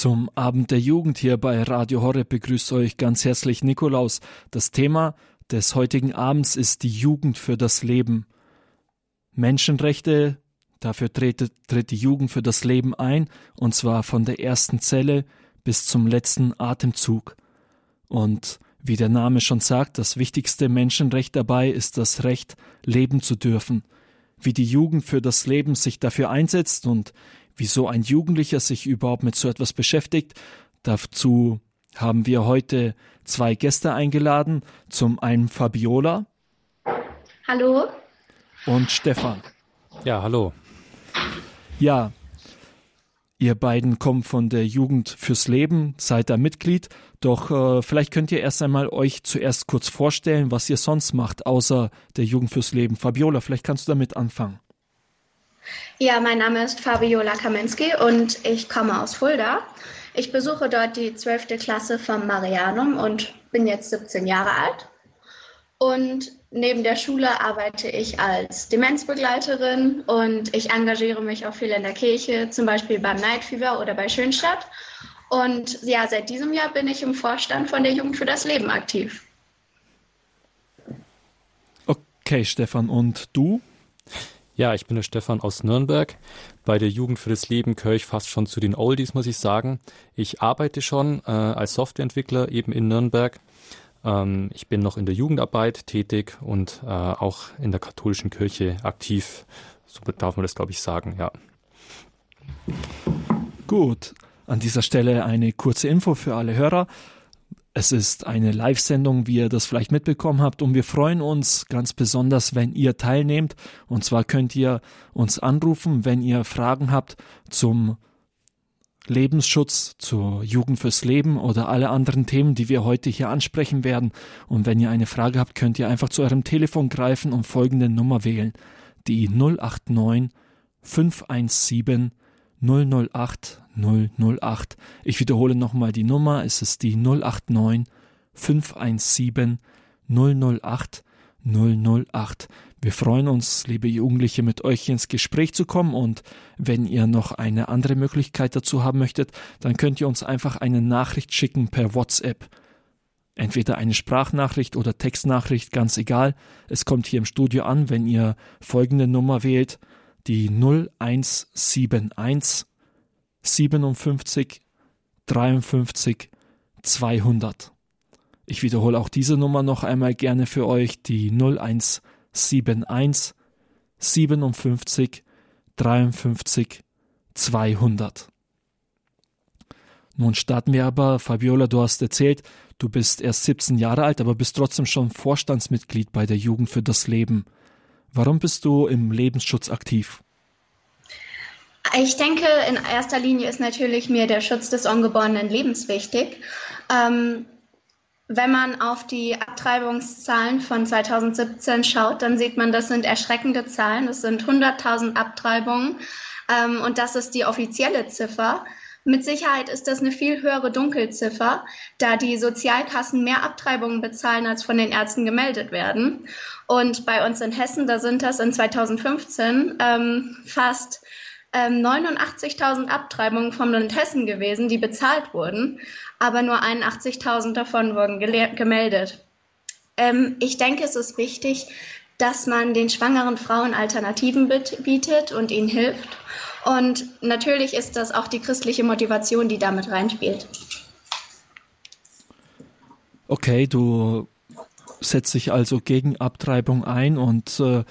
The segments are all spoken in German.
Zum Abend der Jugend hier bei Radio Horre begrüßt euch ganz herzlich Nikolaus. Das Thema des heutigen Abends ist die Jugend für das Leben. Menschenrechte, dafür tritt, tritt die Jugend für das Leben ein, und zwar von der ersten Zelle bis zum letzten Atemzug. Und wie der Name schon sagt, das wichtigste Menschenrecht dabei ist das Recht, leben zu dürfen. Wie die Jugend für das Leben sich dafür einsetzt und wieso ein Jugendlicher sich überhaupt mit so etwas beschäftigt. Dazu haben wir heute zwei Gäste eingeladen. Zum einen Fabiola. Hallo. Und Stefan. Ja, hallo. Ja, ihr beiden kommt von der Jugend fürs Leben, seid da Mitglied. Doch äh, vielleicht könnt ihr erst einmal euch zuerst kurz vorstellen, was ihr sonst macht, außer der Jugend fürs Leben. Fabiola, vielleicht kannst du damit anfangen. Ja, mein Name ist Fabiola Kaminski und ich komme aus Fulda. Ich besuche dort die 12. Klasse vom Marianum und bin jetzt 17 Jahre alt. Und neben der Schule arbeite ich als Demenzbegleiterin und ich engagiere mich auch viel in der Kirche, zum Beispiel beim Night Fever oder bei Schönstadt. Und ja, seit diesem Jahr bin ich im Vorstand von der Jugend für das Leben aktiv. Okay, Stefan, und du? Ja, ich bin der Stefan aus Nürnberg. Bei der Jugend für das Leben gehöre ich fast schon zu den Oldies, muss ich sagen. Ich arbeite schon äh, als Softwareentwickler eben in Nürnberg. Ähm, ich bin noch in der Jugendarbeit tätig und äh, auch in der katholischen Kirche aktiv. So darf man das, glaube ich, sagen, ja. Gut. An dieser Stelle eine kurze Info für alle Hörer. Es ist eine Live-Sendung, wie ihr das vielleicht mitbekommen habt, und wir freuen uns ganz besonders, wenn ihr teilnehmt. Und zwar könnt ihr uns anrufen, wenn ihr Fragen habt zum Lebensschutz, zur Jugend fürs Leben oder alle anderen Themen, die wir heute hier ansprechen werden. Und wenn ihr eine Frage habt, könnt ihr einfach zu eurem Telefon greifen und folgende Nummer wählen. Die 089 517 008 008. Ich wiederhole nochmal die Nummer. Es ist die 089 517 008 008. Wir freuen uns, liebe Jugendliche, mit euch ins Gespräch zu kommen und wenn ihr noch eine andere Möglichkeit dazu haben möchtet, dann könnt ihr uns einfach eine Nachricht schicken per WhatsApp. Entweder eine Sprachnachricht oder Textnachricht, ganz egal. Es kommt hier im Studio an, wenn ihr folgende Nummer wählt, die 0171 57 53 200. Ich wiederhole auch diese Nummer noch einmal gerne für euch, die 0171 57 53 200. Nun starten wir aber, Fabiola, du hast erzählt, du bist erst 17 Jahre alt, aber bist trotzdem schon Vorstandsmitglied bei der Jugend für das Leben. Warum bist du im Lebensschutz aktiv? Ich denke, in erster Linie ist natürlich mir der Schutz des ungeborenen Lebens wichtig. Ähm, wenn man auf die Abtreibungszahlen von 2017 schaut, dann sieht man, das sind erschreckende Zahlen. Es sind 100.000 Abtreibungen ähm, und das ist die offizielle Ziffer. Mit Sicherheit ist das eine viel höhere Dunkelziffer, da die Sozialkassen mehr Abtreibungen bezahlen, als von den Ärzten gemeldet werden. Und bei uns in Hessen, da sind das in 2015 ähm, fast 89.000 ähm, Abtreibungen vom Land Hessen gewesen, die bezahlt wurden, aber nur 81.000 davon wurden gemeldet. Ähm, ich denke, es ist wichtig, dass man den schwangeren Frauen Alternativen bietet und ihnen hilft. Und natürlich ist das auch die christliche Motivation, die damit reinspielt. Okay, du setzt dich also gegen Abtreibung ein und äh,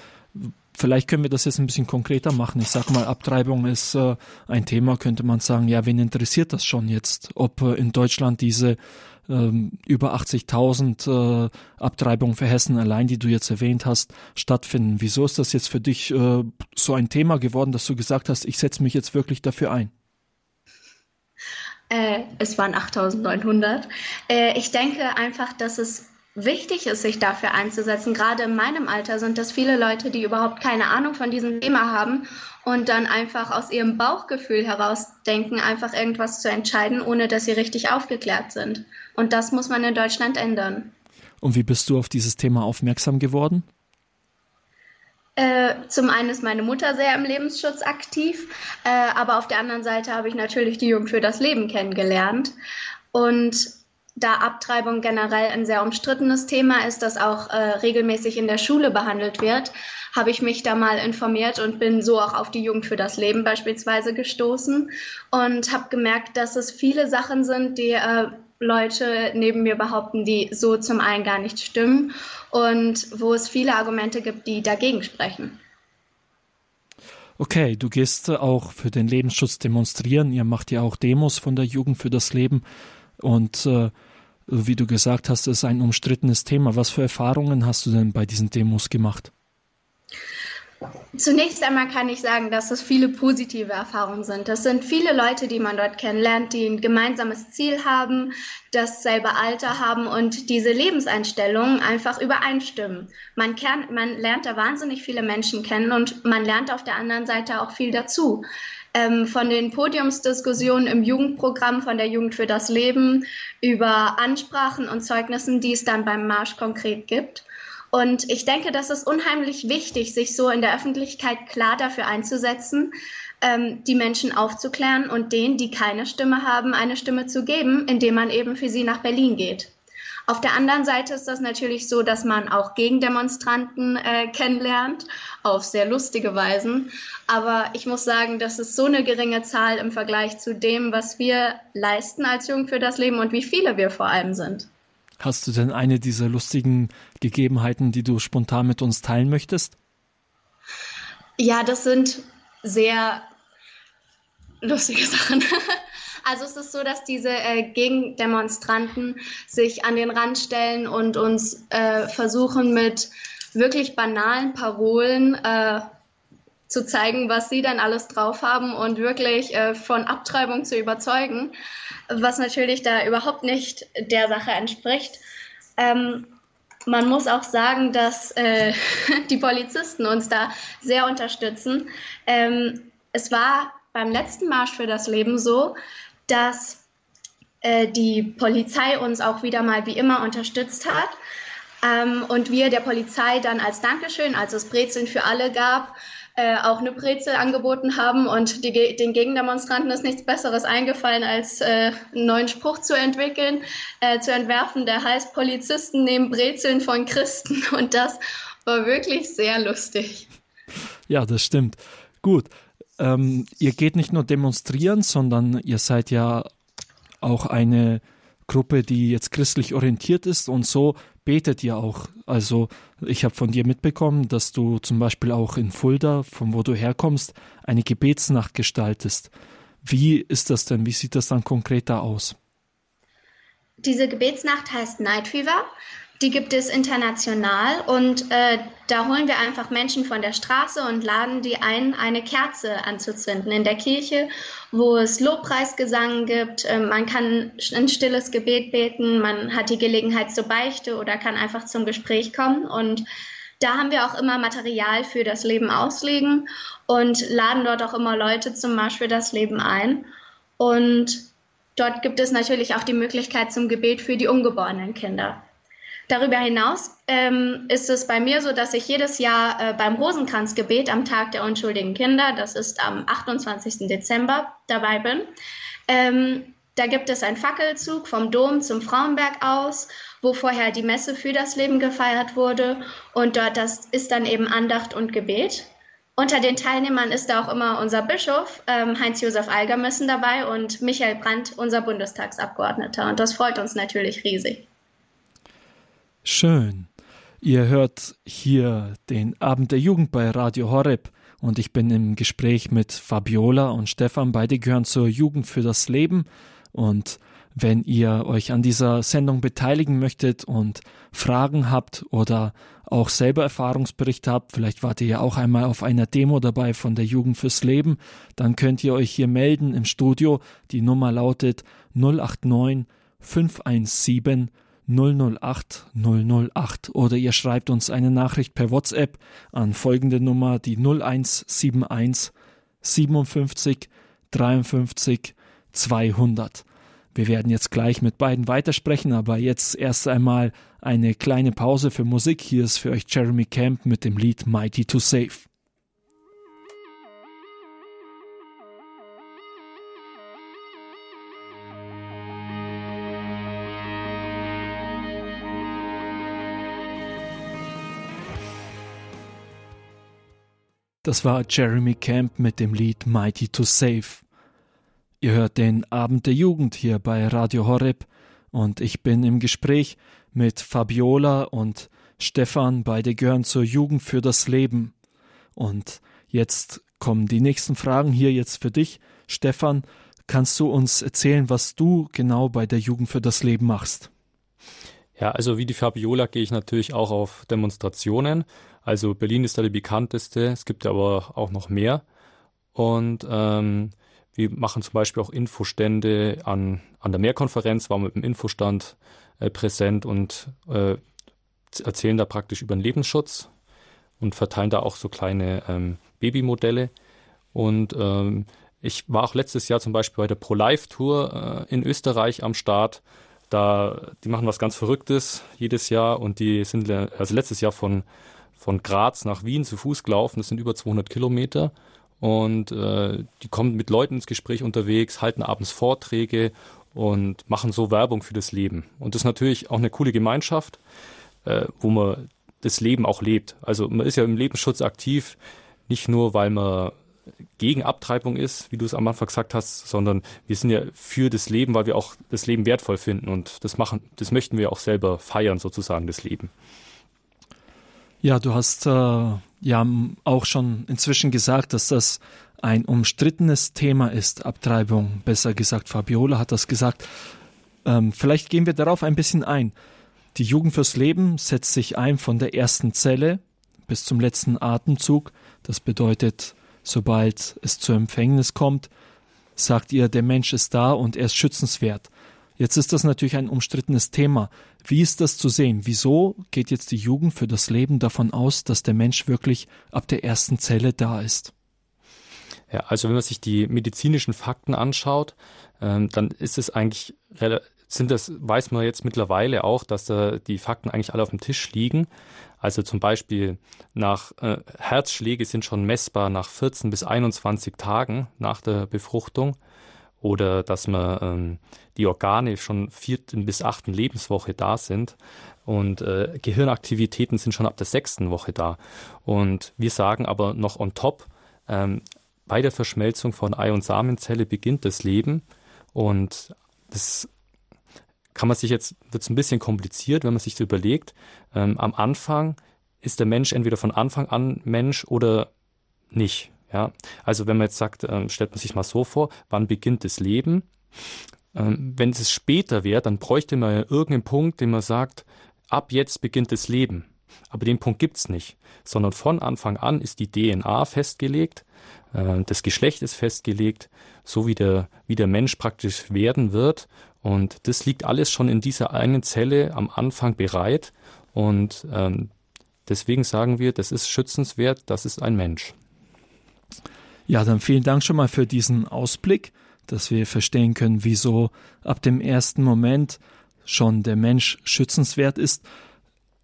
Vielleicht können wir das jetzt ein bisschen konkreter machen. Ich sage mal, Abtreibung ist äh, ein Thema, könnte man sagen, ja, wen interessiert das schon jetzt, ob äh, in Deutschland diese ähm, über 80.000 äh, Abtreibungen für Hessen allein, die du jetzt erwähnt hast, stattfinden. Wieso ist das jetzt für dich äh, so ein Thema geworden, dass du gesagt hast, ich setze mich jetzt wirklich dafür ein? Äh, es waren 8.900. Äh, ich denke einfach, dass es wichtig ist, sich dafür einzusetzen. Gerade in meinem Alter sind das viele Leute, die überhaupt keine Ahnung von diesem Thema haben und dann einfach aus ihrem Bauchgefühl heraus denken, einfach irgendwas zu entscheiden, ohne dass sie richtig aufgeklärt sind. Und das muss man in Deutschland ändern. Und wie bist du auf dieses Thema aufmerksam geworden? Äh, zum einen ist meine Mutter sehr im Lebensschutz aktiv, äh, aber auf der anderen Seite habe ich natürlich die Jugend für das Leben kennengelernt. Und da Abtreibung generell ein sehr umstrittenes Thema ist, das auch äh, regelmäßig in der Schule behandelt wird, habe ich mich da mal informiert und bin so auch auf die Jugend für das Leben beispielsweise gestoßen und habe gemerkt, dass es viele Sachen sind, die äh, Leute neben mir behaupten, die so zum einen gar nicht stimmen und wo es viele Argumente gibt, die dagegen sprechen. Okay, du gehst auch für den Lebensschutz demonstrieren. Ihr macht ja auch Demos von der Jugend für das Leben. Und äh, wie du gesagt hast, ist ein umstrittenes Thema. Was für Erfahrungen hast du denn bei diesen Demos gemacht? Zunächst einmal kann ich sagen, dass es viele positive Erfahrungen sind. Das sind viele Leute, die man dort kennenlernt, die ein gemeinsames Ziel haben, dasselbe Alter haben und diese Lebenseinstellungen einfach übereinstimmen. Man, kann, man lernt da wahnsinnig viele Menschen kennen und man lernt auf der anderen Seite auch viel dazu ähm, von den Podiumsdiskussionen im Jugendprogramm von der Jugend für das Leben über Ansprachen und Zeugnissen, die es dann beim Marsch konkret gibt. Und ich denke, das ist unheimlich wichtig, sich so in der Öffentlichkeit klar dafür einzusetzen, ähm, die Menschen aufzuklären und denen, die keine Stimme haben, eine Stimme zu geben, indem man eben für sie nach Berlin geht. Auf der anderen Seite ist das natürlich so, dass man auch Gegendemonstranten äh, kennenlernt, auf sehr lustige Weisen. Aber ich muss sagen, das ist so eine geringe Zahl im Vergleich zu dem, was wir leisten als Jugend für das Leben und wie viele wir vor allem sind. Hast du denn eine dieser lustigen Gegebenheiten, die du spontan mit uns teilen möchtest? Ja, das sind sehr lustige Sachen. Also es ist so, dass diese äh, Gegendemonstranten sich an den Rand stellen und uns äh, versuchen mit wirklich banalen Parolen äh, zu zeigen, was sie dann alles drauf haben und wirklich äh, von Abtreibung zu überzeugen, was natürlich da überhaupt nicht der Sache entspricht. Ähm, man muss auch sagen, dass äh, die Polizisten uns da sehr unterstützen. Ähm, es war beim letzten Marsch für das Leben so, dass äh, die Polizei uns auch wieder mal wie immer unterstützt hat. Ähm, und wir der Polizei dann als Dankeschön, als es Brezeln für alle gab, äh, auch eine Brezel angeboten haben und die, den Gegendemonstranten ist nichts Besseres eingefallen, als äh, einen neuen Spruch zu entwickeln, äh, zu entwerfen, der heißt Polizisten nehmen Brezeln von Christen und das war wirklich sehr lustig. Ja, das stimmt. Gut, ähm, ihr geht nicht nur demonstrieren, sondern ihr seid ja auch eine Gruppe, die jetzt christlich orientiert ist und so betet ihr auch. Also ich habe von dir mitbekommen, dass du zum Beispiel auch in Fulda, von wo du herkommst, eine Gebetsnacht gestaltest. Wie ist das denn? Wie sieht das dann konkreter aus? Diese Gebetsnacht heißt Night Fever. Die gibt es international und äh, da holen wir einfach Menschen von der Straße und laden die ein, eine Kerze anzuzünden in der Kirche, wo es Lobpreisgesang gibt. Äh, man kann ein stilles Gebet beten, man hat die Gelegenheit zur Beichte oder kann einfach zum Gespräch kommen und da haben wir auch immer Material für das Leben auslegen und laden dort auch immer Leute zum Marsch für das Leben ein. Und dort gibt es natürlich auch die Möglichkeit zum Gebet für die ungeborenen Kinder. Darüber hinaus ähm, ist es bei mir so, dass ich jedes Jahr äh, beim Rosenkranzgebet am Tag der unschuldigen Kinder, das ist am 28. Dezember, dabei bin. Ähm, da gibt es einen Fackelzug vom Dom zum Frauenberg aus, wo vorher die Messe für das Leben gefeiert wurde. Und dort das ist dann eben Andacht und Gebet. Unter den Teilnehmern ist da auch immer unser Bischof, ähm, Heinz-Josef Algermüssen, dabei und Michael Brandt, unser Bundestagsabgeordneter. Und das freut uns natürlich riesig. Schön. Ihr hört hier den Abend der Jugend bei Radio Horeb und ich bin im Gespräch mit Fabiola und Stefan. Beide gehören zur Jugend für das Leben und wenn ihr euch an dieser Sendung beteiligen möchtet und Fragen habt oder auch selber Erfahrungsberichte habt, vielleicht wart ihr ja auch einmal auf einer Demo dabei von der Jugend fürs Leben, dann könnt ihr euch hier melden im Studio. Die Nummer lautet 089 517 008 008 oder ihr schreibt uns eine Nachricht per WhatsApp an folgende Nummer die 0171 57 53 200. Wir werden jetzt gleich mit beiden weitersprechen, aber jetzt erst einmal eine kleine Pause für Musik. Hier ist für euch Jeremy Camp mit dem Lied Mighty to Save. Das war Jeremy Camp mit dem Lied Mighty to Save. Ihr hört den Abend der Jugend hier bei Radio Horeb und ich bin im Gespräch mit Fabiola und Stefan, beide gehören zur Jugend für das Leben. Und jetzt kommen die nächsten Fragen hier jetzt für dich. Stefan, kannst du uns erzählen, was du genau bei der Jugend für das Leben machst? Ja, also wie die Fabiola gehe ich natürlich auch auf Demonstrationen also Berlin ist da die bekannteste, es gibt aber auch noch mehr. Und ähm, wir machen zum Beispiel auch Infostände an, an der Mehrkonferenz, waren mit dem Infostand äh, präsent und äh, erzählen da praktisch über den Lebensschutz und verteilen da auch so kleine ähm, Babymodelle. Und ähm, ich war auch letztes Jahr zum Beispiel bei der Pro-Life-Tour äh, in Österreich am Start. Da, die machen was ganz Verrücktes jedes Jahr und die sind also letztes Jahr von von Graz nach Wien zu Fuß gelaufen. Das sind über 200 Kilometer. Und äh, die kommen mit Leuten ins Gespräch unterwegs, halten abends Vorträge und machen so Werbung für das Leben. Und das ist natürlich auch eine coole Gemeinschaft, äh, wo man das Leben auch lebt. Also man ist ja im Lebensschutz aktiv, nicht nur, weil man gegen Abtreibung ist, wie du es am Anfang gesagt hast, sondern wir sind ja für das Leben, weil wir auch das Leben wertvoll finden und das machen, das möchten wir auch selber feiern, sozusagen, das Leben. Ja, du hast äh, ja auch schon inzwischen gesagt, dass das ein umstrittenes Thema ist, Abtreibung. Besser gesagt, Fabiola hat das gesagt. Ähm, vielleicht gehen wir darauf ein bisschen ein. Die Jugend fürs Leben setzt sich ein von der ersten Zelle bis zum letzten Atemzug. Das bedeutet, sobald es zur Empfängnis kommt, sagt ihr, der Mensch ist da und er ist schützenswert. Jetzt ist das natürlich ein umstrittenes Thema. Wie ist das zu sehen? Wieso geht jetzt die Jugend für das Leben davon aus, dass der Mensch wirklich ab der ersten Zelle da ist? Ja, also wenn man sich die medizinischen Fakten anschaut, ähm, dann ist es eigentlich sind das, weiß man jetzt mittlerweile auch, dass da die Fakten eigentlich alle auf dem Tisch liegen. Also zum Beispiel nach äh, Herzschläge sind schon messbar nach 14 bis 21 Tagen nach der Befruchtung oder dass man ähm, die Organe schon vierten bis achten Lebenswoche da sind und äh, Gehirnaktivitäten sind schon ab der sechsten Woche da. Und wir sagen aber noch on top, ähm, bei der Verschmelzung von Ei- und Samenzelle beginnt das Leben und das kann man sich jetzt, wird es ein bisschen kompliziert, wenn man sich so überlegt. Ähm, am Anfang ist der Mensch entweder von Anfang an Mensch oder nicht. Ja, also wenn man jetzt sagt, äh, stellt man sich mal so vor, wann beginnt das Leben? Ähm, wenn es später wäre, dann bräuchte man ja irgendeinen Punkt, den man sagt, ab jetzt beginnt das Leben. Aber den Punkt gibt's nicht, sondern von Anfang an ist die DNA festgelegt, äh, das Geschlecht ist festgelegt, so wie der, wie der Mensch praktisch werden wird. Und das liegt alles schon in dieser einen Zelle am Anfang bereit. Und ähm, deswegen sagen wir, das ist schützenswert, das ist ein Mensch. Ja, dann vielen Dank schon mal für diesen Ausblick, dass wir verstehen können, wieso ab dem ersten Moment schon der Mensch schützenswert ist.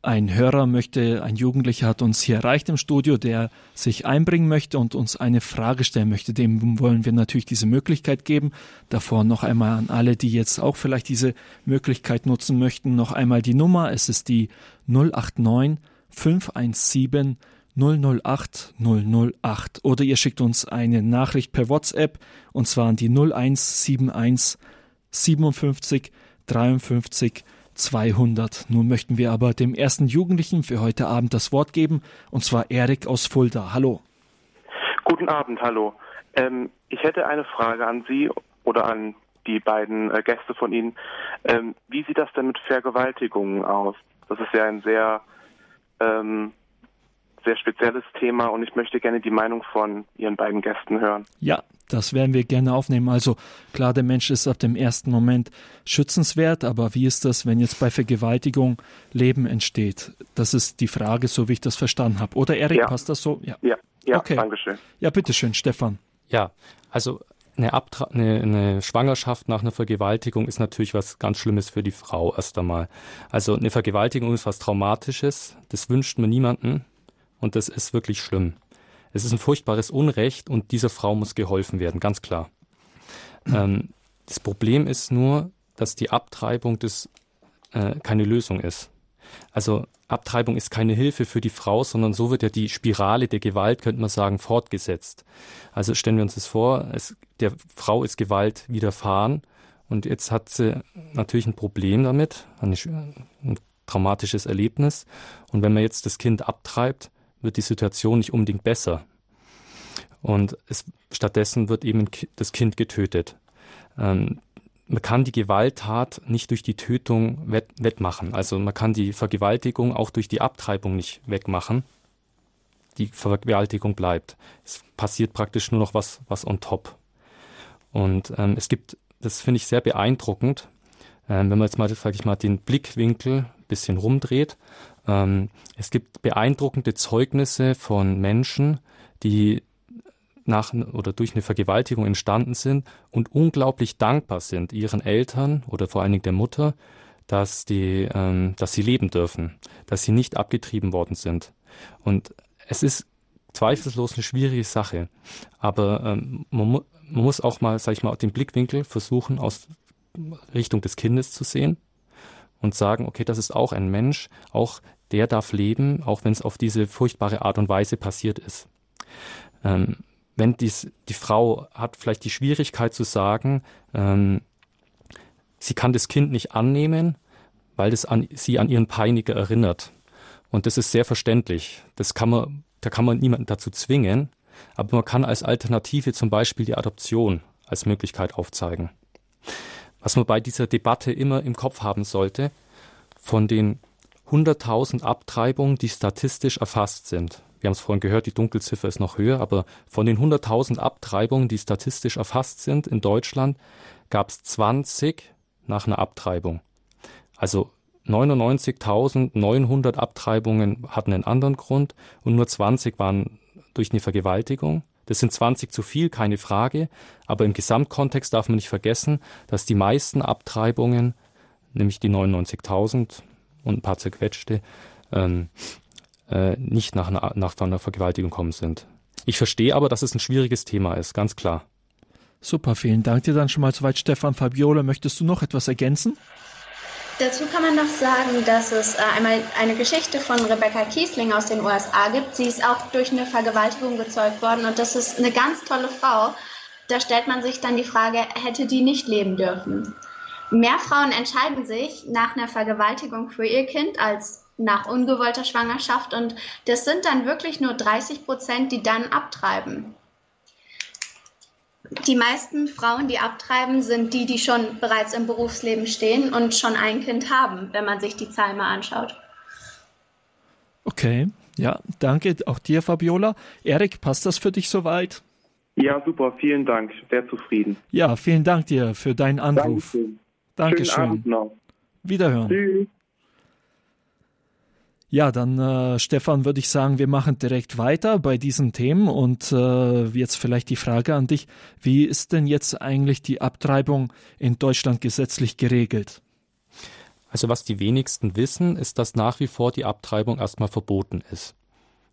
Ein Hörer möchte, ein Jugendlicher hat uns hier erreicht im Studio, der sich einbringen möchte und uns eine Frage stellen möchte. Dem wollen wir natürlich diese Möglichkeit geben. Davor noch einmal an alle, die jetzt auch vielleicht diese Möglichkeit nutzen möchten, noch einmal die Nummer. Es ist die 089 517 008 008 oder ihr schickt uns eine Nachricht per WhatsApp und zwar an die 0171 57 53 200. Nun möchten wir aber dem ersten Jugendlichen für heute Abend das Wort geben und zwar Erik aus Fulda. Hallo. Guten Abend, hallo. Ähm, ich hätte eine Frage an Sie oder an die beiden äh, Gäste von Ihnen. Ähm, wie sieht das denn mit Vergewaltigungen aus? Das ist ja ein sehr ähm, sehr spezielles Thema und ich möchte gerne die Meinung von Ihren beiden Gästen hören. Ja, das werden wir gerne aufnehmen. Also klar, der Mensch ist ab dem ersten Moment schützenswert, aber wie ist das, wenn jetzt bei Vergewaltigung Leben entsteht? Das ist die Frage, so wie ich das verstanden habe. Oder Erik, ja. passt das so? Ja, ja, ja okay. danke schön. Ja, bitteschön, Stefan. Ja, also eine, Abtra eine, eine Schwangerschaft nach einer Vergewaltigung ist natürlich was ganz Schlimmes für die Frau erst einmal. Also eine Vergewaltigung ist was Traumatisches, das wünscht man niemanden und das ist wirklich schlimm. Es ist ein furchtbares Unrecht und dieser Frau muss geholfen werden, ganz klar. Ähm, das Problem ist nur, dass die Abtreibung das, äh, keine Lösung ist. Also Abtreibung ist keine Hilfe für die Frau, sondern so wird ja die Spirale der Gewalt, könnte man sagen, fortgesetzt. Also stellen wir uns das vor, es, der Frau ist Gewalt widerfahren und jetzt hat sie natürlich ein Problem damit, ein, ein traumatisches Erlebnis. Und wenn man jetzt das Kind abtreibt, wird die Situation nicht unbedingt besser. Und es, stattdessen wird eben das Kind getötet. Ähm, man kann die Gewalttat nicht durch die Tötung wett wettmachen. Also man kann die Vergewaltigung auch durch die Abtreibung nicht wegmachen. Die Vergewaltigung bleibt. Es passiert praktisch nur noch was, was on top. Und ähm, es gibt, das finde ich sehr beeindruckend, ähm, wenn man jetzt mal, sage ich mal, den Blickwinkel bisschen rumdreht. Ähm, es gibt beeindruckende Zeugnisse von Menschen, die nach oder durch eine Vergewaltigung entstanden sind und unglaublich dankbar sind ihren Eltern oder vor allen Dingen der Mutter, dass die, ähm, dass sie leben dürfen, dass sie nicht abgetrieben worden sind. Und es ist zweifellos eine schwierige Sache, aber ähm, man, mu man muss auch mal, sag ich mal, den Blickwinkel versuchen aus Richtung des Kindes zu sehen und sagen, okay, das ist auch ein Mensch, auch der darf leben, auch wenn es auf diese furchtbare Art und Weise passiert ist. Ähm, wenn dies, die Frau hat vielleicht die Schwierigkeit zu sagen, ähm, sie kann das Kind nicht annehmen, weil das an, sie an ihren Peiniger erinnert. Und das ist sehr verständlich. Das kann man, da kann man niemanden dazu zwingen, aber man kann als Alternative zum Beispiel die Adoption als Möglichkeit aufzeigen. Was man bei dieser Debatte immer im Kopf haben sollte, von den 100.000 Abtreibungen, die statistisch erfasst sind, wir haben es vorhin gehört, die Dunkelziffer ist noch höher, aber von den 100.000 Abtreibungen, die statistisch erfasst sind in Deutschland, gab es 20 nach einer Abtreibung. Also 99.900 Abtreibungen hatten einen anderen Grund und nur 20 waren durch eine Vergewaltigung. Das sind 20 zu viel, keine Frage, aber im Gesamtkontext darf man nicht vergessen, dass die meisten Abtreibungen, nämlich die 99.000 und ein paar zerquetschte, ähm, äh, nicht nach einer, nach einer Vergewaltigung kommen sind. Ich verstehe aber, dass es ein schwieriges Thema ist, ganz klar. Super, vielen Dank dir dann schon mal soweit, Stefan Fabiola. Möchtest du noch etwas ergänzen? Dazu kann man noch sagen, dass es äh, einmal eine Geschichte von Rebecca Kiesling aus den USA gibt. Sie ist auch durch eine Vergewaltigung gezeugt worden und das ist eine ganz tolle Frau. Da stellt man sich dann die Frage, hätte die nicht leben dürfen? Mehr Frauen entscheiden sich nach einer Vergewaltigung für ihr Kind als nach ungewollter Schwangerschaft und das sind dann wirklich nur 30 Prozent, die dann abtreiben. Die meisten Frauen, die abtreiben, sind die, die schon bereits im Berufsleben stehen und schon ein Kind haben, wenn man sich die Zahlen mal anschaut. Okay, ja, danke auch dir, Fabiola. Erik, passt das für dich soweit? Ja, super, vielen Dank, sehr zufrieden. Ja, vielen Dank dir für deinen Anruf. Dankeschön. Dankeschön. Schönen Abend noch. Wiederhören. Tschüss. Ja, dann äh, Stefan würde ich sagen, wir machen direkt weiter bei diesen Themen und äh, jetzt vielleicht die Frage an dich, wie ist denn jetzt eigentlich die Abtreibung in Deutschland gesetzlich geregelt? Also was die wenigsten wissen, ist, dass nach wie vor die Abtreibung erstmal verboten ist.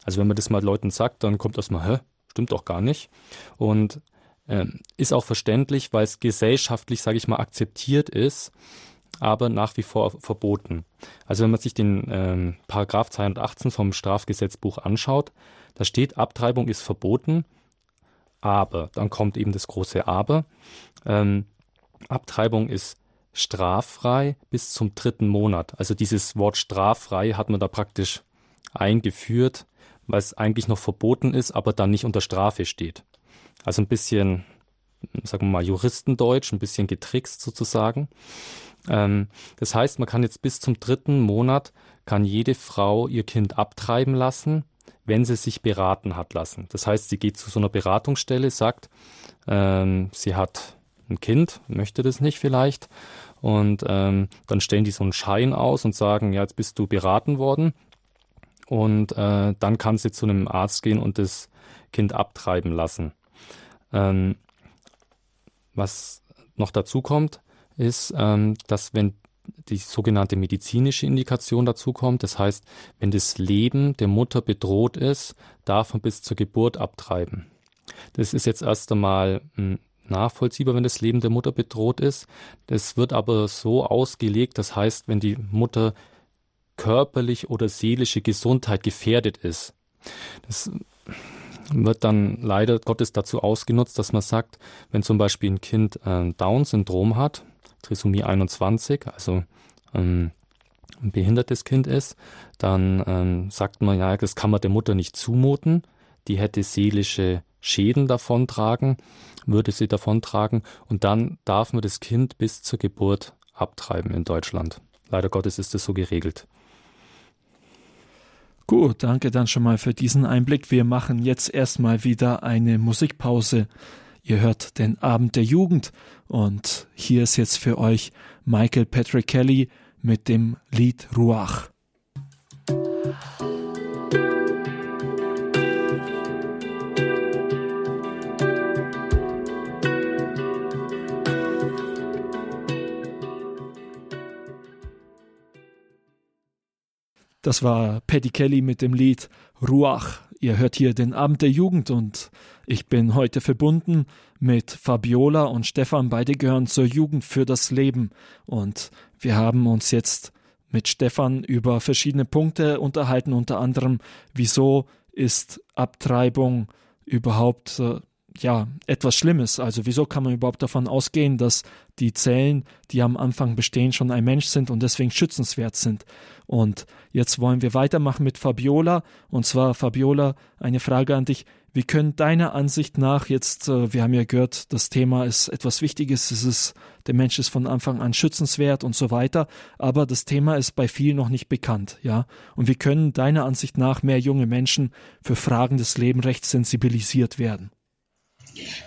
Also wenn man das mal Leuten sagt, dann kommt erstmal, hä, stimmt doch gar nicht. Und ähm, ist auch verständlich, weil es gesellschaftlich, sage ich mal, akzeptiert ist, aber nach wie vor verboten. Also wenn man sich den ähm, Paragraph 218 vom Strafgesetzbuch anschaut, da steht, Abtreibung ist verboten, aber, dann kommt eben das große Aber, ähm, Abtreibung ist straffrei bis zum dritten Monat. Also dieses Wort straffrei hat man da praktisch eingeführt, weil es eigentlich noch verboten ist, aber dann nicht unter Strafe steht. Also ein bisschen, sagen wir mal, Juristendeutsch, ein bisschen getrickst sozusagen. Ähm, das heißt, man kann jetzt bis zum dritten Monat kann jede Frau ihr Kind abtreiben lassen, wenn sie sich beraten hat lassen. Das heißt, sie geht zu so einer Beratungsstelle, sagt, ähm, sie hat ein Kind, möchte das nicht vielleicht, und ähm, dann stellen die so einen Schein aus und sagen, ja, jetzt bist du beraten worden. Und äh, dann kann sie zu einem Arzt gehen und das Kind abtreiben lassen. Ähm, was noch dazu kommt, ist, ähm, dass wenn die sogenannte medizinische Indikation dazu kommt, das heißt, wenn das Leben der Mutter bedroht ist, darf man bis zur Geburt abtreiben. Das ist jetzt erst einmal hm, nachvollziehbar, wenn das Leben der Mutter bedroht ist. Das wird aber so ausgelegt, das heißt, wenn die Mutter körperlich oder seelische Gesundheit gefährdet ist. Das wird dann leider Gottes dazu ausgenutzt, dass man sagt, wenn zum Beispiel ein Kind äh, Down-Syndrom hat, Trisomie 21, also ähm, ein behindertes Kind ist, dann ähm, sagt man, ja, das kann man der Mutter nicht zumuten, die hätte seelische Schäden davontragen, würde sie davontragen und dann darf man das Kind bis zur Geburt abtreiben in Deutschland. Leider Gottes ist das so geregelt. Gut, danke dann schon mal für diesen Einblick. Wir machen jetzt erstmal wieder eine Musikpause. Ihr hört den Abend der Jugend und hier ist jetzt für euch Michael Patrick Kelly mit dem Lied Ruach. Das war Paddy Kelly mit dem Lied Ruach. Ihr hört hier den Abend der Jugend und ich bin heute verbunden mit Fabiola und Stefan. Beide gehören zur Jugend für das Leben und wir haben uns jetzt mit Stefan über verschiedene Punkte unterhalten, unter anderem, wieso ist Abtreibung überhaupt ja, etwas Schlimmes. Also wieso kann man überhaupt davon ausgehen, dass die Zellen, die am Anfang bestehen, schon ein Mensch sind und deswegen schützenswert sind? Und jetzt wollen wir weitermachen mit Fabiola. Und zwar, Fabiola, eine Frage an dich. Wie können deiner Ansicht nach jetzt, äh, wir haben ja gehört, das Thema ist etwas Wichtiges, es ist, der Mensch ist von Anfang an schützenswert und so weiter, aber das Thema ist bei vielen noch nicht bekannt, ja? Und wie können deiner Ansicht nach mehr junge Menschen für Fragen des Lebenrechts sensibilisiert werden?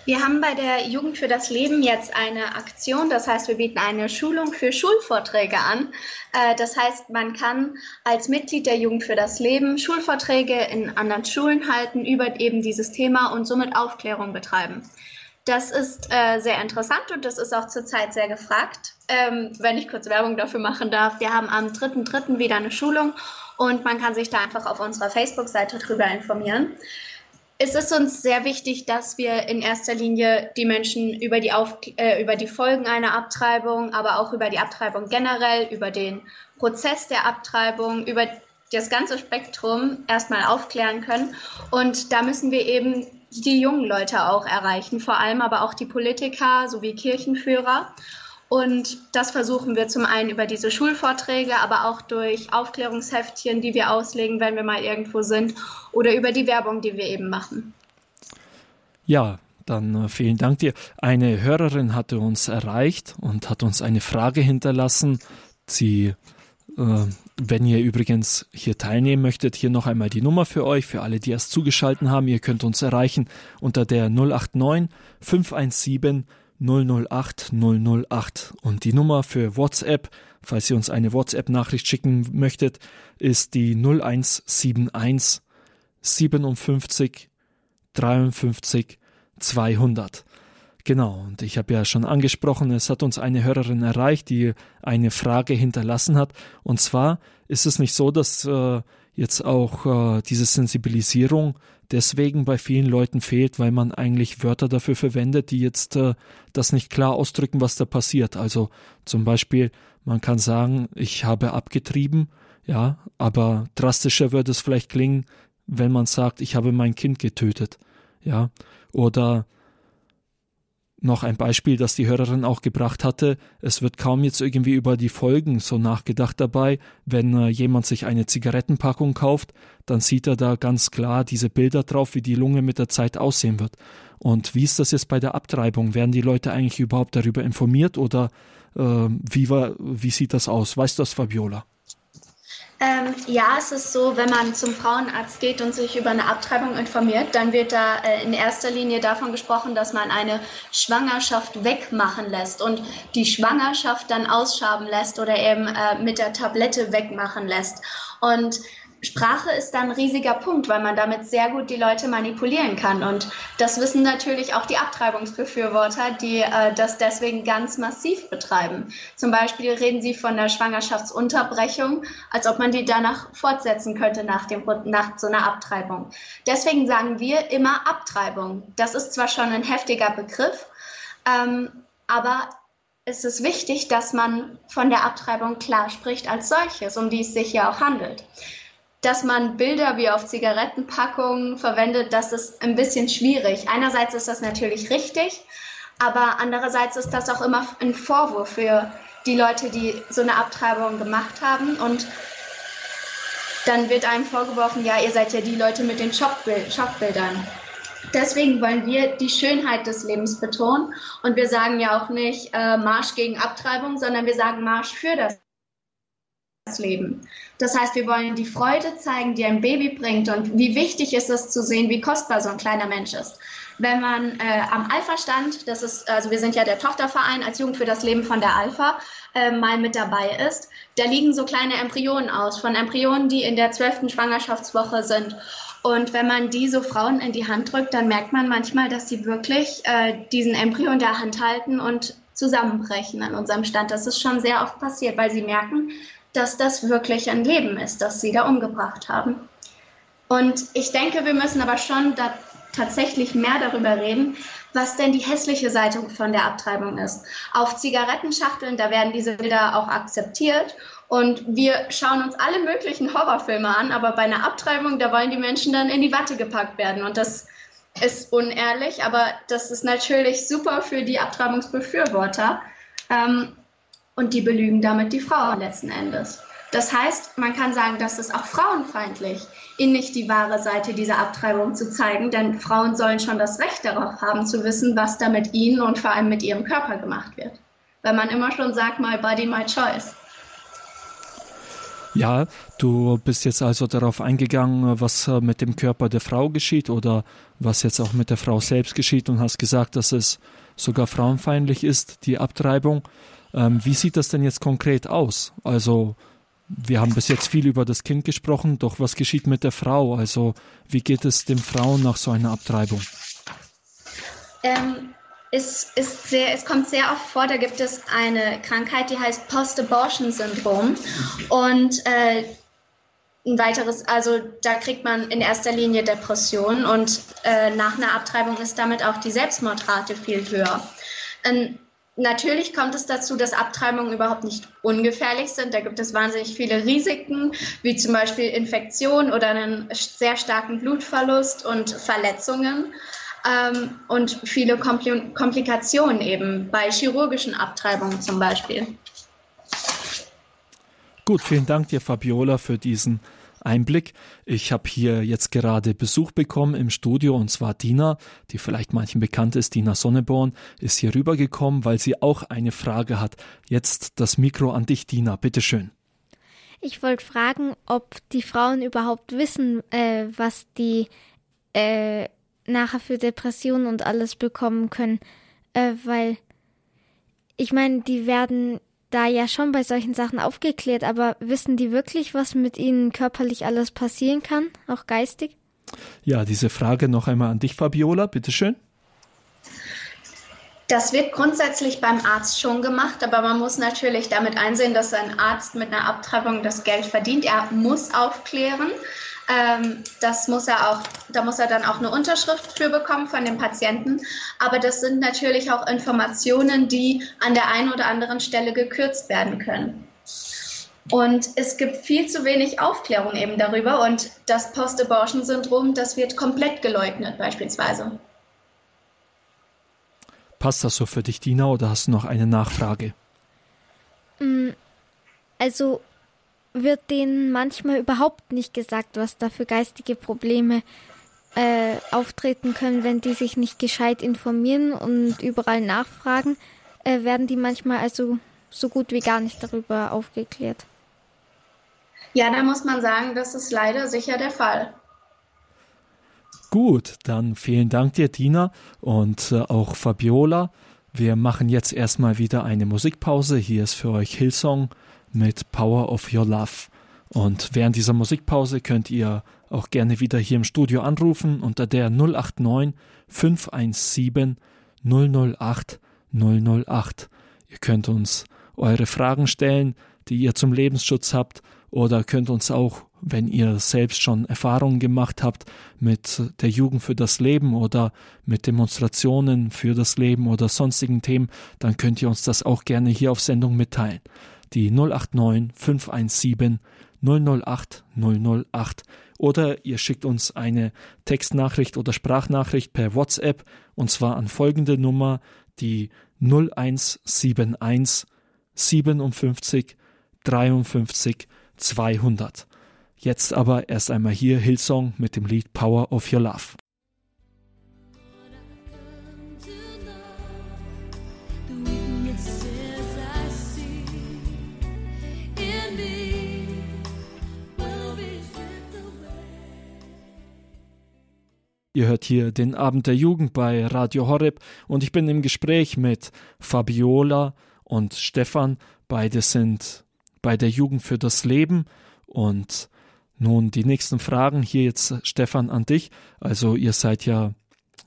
Wir haben bei der Jugend für das Leben jetzt eine Aktion, das heißt, wir bieten eine Schulung für Schulvorträge an. Äh, das heißt, man kann als Mitglied der Jugend für das Leben Schulvorträge in anderen Schulen halten über eben dieses Thema und somit Aufklärung betreiben. Das ist äh, sehr interessant und das ist auch zurzeit sehr gefragt. Ähm, wenn ich kurz Werbung dafür machen darf, wir haben am 3.3. wieder eine Schulung und man kann sich da einfach auf unserer Facebook-Seite drüber informieren es ist uns sehr wichtig, dass wir in erster Linie die Menschen über die, Auf äh, über die Folgen einer Abtreibung, aber auch über die Abtreibung generell, über den Prozess der Abtreibung, über das ganze Spektrum erstmal aufklären können. Und da müssen wir eben die jungen Leute auch erreichen, vor allem aber auch die Politiker sowie Kirchenführer. Und das versuchen wir zum einen über diese Schulvorträge, aber auch durch Aufklärungsheftchen, die wir auslegen, wenn wir mal irgendwo sind, oder über die Werbung, die wir eben machen. Ja, dann äh, vielen Dank dir. Eine Hörerin hatte uns erreicht und hat uns eine Frage hinterlassen. Sie, äh, wenn ihr übrigens hier teilnehmen möchtet, hier noch einmal die Nummer für euch, für alle, die erst zugeschaltet haben. Ihr könnt uns erreichen unter der 089 517 008 008. Und die Nummer für WhatsApp, falls ihr uns eine WhatsApp-Nachricht schicken möchtet, ist die 0171 57 53 200. Genau, und ich habe ja schon angesprochen, es hat uns eine Hörerin erreicht, die eine Frage hinterlassen hat. Und zwar ist es nicht so, dass äh, jetzt auch äh, diese Sensibilisierung deswegen bei vielen Leuten fehlt, weil man eigentlich Wörter dafür verwendet, die jetzt äh, das nicht klar ausdrücken, was da passiert. Also zum Beispiel, man kann sagen, ich habe abgetrieben, ja, aber drastischer wird es vielleicht klingen, wenn man sagt, ich habe mein Kind getötet, ja, oder noch ein Beispiel, das die Hörerin auch gebracht hatte. Es wird kaum jetzt irgendwie über die Folgen so nachgedacht dabei. Wenn äh, jemand sich eine Zigarettenpackung kauft, dann sieht er da ganz klar diese Bilder drauf, wie die Lunge mit der Zeit aussehen wird. Und wie ist das jetzt bei der Abtreibung? Werden die Leute eigentlich überhaupt darüber informiert oder äh, wie, war, wie sieht das aus? Weißt du das, Fabiola? Ähm, ja, es ist so, wenn man zum Frauenarzt geht und sich über eine Abtreibung informiert, dann wird da äh, in erster Linie davon gesprochen, dass man eine Schwangerschaft wegmachen lässt und die Schwangerschaft dann ausschaben lässt oder eben äh, mit der Tablette wegmachen lässt. Und Sprache ist dann ein riesiger Punkt, weil man damit sehr gut die Leute manipulieren kann. Und das wissen natürlich auch die Abtreibungsbefürworter, die äh, das deswegen ganz massiv betreiben. Zum Beispiel reden sie von der Schwangerschaftsunterbrechung, als ob man die danach fortsetzen könnte nach, dem, nach so einer Abtreibung. Deswegen sagen wir immer Abtreibung. Das ist zwar schon ein heftiger Begriff, ähm, aber es ist wichtig, dass man von der Abtreibung klar spricht als solches, um die es sich ja auch handelt dass man Bilder wie auf Zigarettenpackungen verwendet, das ist ein bisschen schwierig. Einerseits ist das natürlich richtig, aber andererseits ist das auch immer ein Vorwurf für die Leute, die so eine Abtreibung gemacht haben. Und dann wird einem vorgeworfen, ja, ihr seid ja die Leute mit den Schockbildern. Deswegen wollen wir die Schönheit des Lebens betonen. Und wir sagen ja auch nicht äh, Marsch gegen Abtreibung, sondern wir sagen Marsch für das Leben. Das heißt, wir wollen die Freude zeigen, die ein Baby bringt und wie wichtig ist es zu sehen, wie kostbar so ein kleiner Mensch ist. Wenn man äh, am Alpha-Stand, das ist, also wir sind ja der Tochterverein als Jugend für das Leben von der Alpha, äh, mal mit dabei ist, da liegen so kleine Embryonen aus, von Embryonen, die in der zwölften Schwangerschaftswoche sind. Und wenn man die so Frauen in die Hand drückt, dann merkt man manchmal, dass sie wirklich äh, diesen Embryo in der Hand halten und zusammenbrechen an unserem Stand. Das ist schon sehr oft passiert, weil sie merken, dass das wirklich ein Leben ist, das sie da umgebracht haben. Und ich denke, wir müssen aber schon da tatsächlich mehr darüber reden, was denn die hässliche Seite von der Abtreibung ist. Auf Zigarettenschachteln, da werden diese Bilder auch akzeptiert. Und wir schauen uns alle möglichen Horrorfilme an, aber bei einer Abtreibung, da wollen die Menschen dann in die Watte gepackt werden. Und das ist unehrlich, aber das ist natürlich super für die Abtreibungsbefürworter. Ähm, und die belügen damit die Frauen letzten Endes. Das heißt, man kann sagen, das ist auch frauenfeindlich, ihnen nicht die wahre Seite dieser Abtreibung zu zeigen, denn Frauen sollen schon das Recht darauf haben, zu wissen, was da mit ihnen und vor allem mit ihrem Körper gemacht wird. Weil man immer schon sagt, my body, my choice. Ja, du bist jetzt also darauf eingegangen, was äh, mit dem Körper der Frau geschieht oder was jetzt auch mit der Frau selbst geschieht und hast gesagt, dass es sogar frauenfeindlich ist, die Abtreibung. Ähm, wie sieht das denn jetzt konkret aus? Also wir haben bis jetzt viel über das Kind gesprochen, doch was geschieht mit der Frau? Also wie geht es den Frauen nach so einer Abtreibung? Ähm, es, sehr, es kommt sehr oft vor, da gibt es eine Krankheit, die heißt Post-Abortion-Syndrom. Und äh, ein weiteres, also da kriegt man in erster Linie Depressionen und äh, nach einer Abtreibung ist damit auch die Selbstmordrate viel höher. Ein Natürlich kommt es dazu, dass Abtreibungen überhaupt nicht ungefährlich sind. Da gibt es wahnsinnig viele Risiken, wie zum Beispiel Infektion oder einen sehr starken Blutverlust und Verletzungen ähm, und viele Kompl Komplikationen eben bei chirurgischen Abtreibungen zum Beispiel. Gut, vielen Dank dir, Fabiola, für diesen Einblick. Ich habe hier jetzt gerade Besuch bekommen im Studio und zwar Dina, die vielleicht manchen bekannt ist. Dina Sonneborn ist hier rübergekommen, weil sie auch eine Frage hat. Jetzt das Mikro an dich, Dina. Bitteschön. Ich wollte fragen, ob die Frauen überhaupt wissen, äh, was die äh, nachher für Depressionen und alles bekommen können, äh, weil ich meine, die werden da ja schon bei solchen Sachen aufgeklärt, aber wissen die wirklich, was mit ihnen körperlich alles passieren kann, auch geistig? Ja, diese Frage noch einmal an dich, Fabiola, bitteschön. Das wird grundsätzlich beim Arzt schon gemacht, aber man muss natürlich damit einsehen, dass ein Arzt mit einer Abtreibung das Geld verdient. Er muss aufklären. Ähm, das muss er auch, da muss er dann auch eine Unterschrift für bekommen von dem Patienten. Aber das sind natürlich auch Informationen, die an der einen oder anderen Stelle gekürzt werden können. Und es gibt viel zu wenig Aufklärung eben darüber. Und das Post-Abortion-Syndrom, das wird komplett geleugnet beispielsweise. Passt das so für dich, Dina, oder hast du noch eine Nachfrage? Mm, also wird denen manchmal überhaupt nicht gesagt, was da für geistige Probleme äh, auftreten können, wenn die sich nicht gescheit informieren und überall nachfragen, äh, werden die manchmal also so gut wie gar nicht darüber aufgeklärt. Ja, da muss man sagen, das ist leider sicher der Fall. Gut, dann vielen Dank dir, Dina, und äh, auch Fabiola. Wir machen jetzt erstmal wieder eine Musikpause. Hier ist für euch Hillsong mit Power of Your Love. Und während dieser Musikpause könnt ihr auch gerne wieder hier im Studio anrufen unter der 089 517 008 008. Ihr könnt uns eure Fragen stellen, die ihr zum Lebensschutz habt, oder könnt uns auch, wenn ihr selbst schon Erfahrungen gemacht habt mit der Jugend für das Leben oder mit Demonstrationen für das Leben oder sonstigen Themen, dann könnt ihr uns das auch gerne hier auf Sendung mitteilen. Die 089 517 008 008 oder ihr schickt uns eine Textnachricht oder Sprachnachricht per WhatsApp und zwar an folgende Nummer die 0171 57 53 200. Jetzt aber erst einmal hier Hillsong mit dem Lied Power of Your Love. Ihr hört hier den Abend der Jugend bei Radio Horeb und ich bin im Gespräch mit Fabiola und Stefan. Beide sind bei der Jugend für das Leben und nun die nächsten Fragen hier jetzt Stefan an dich. Also ihr seid ja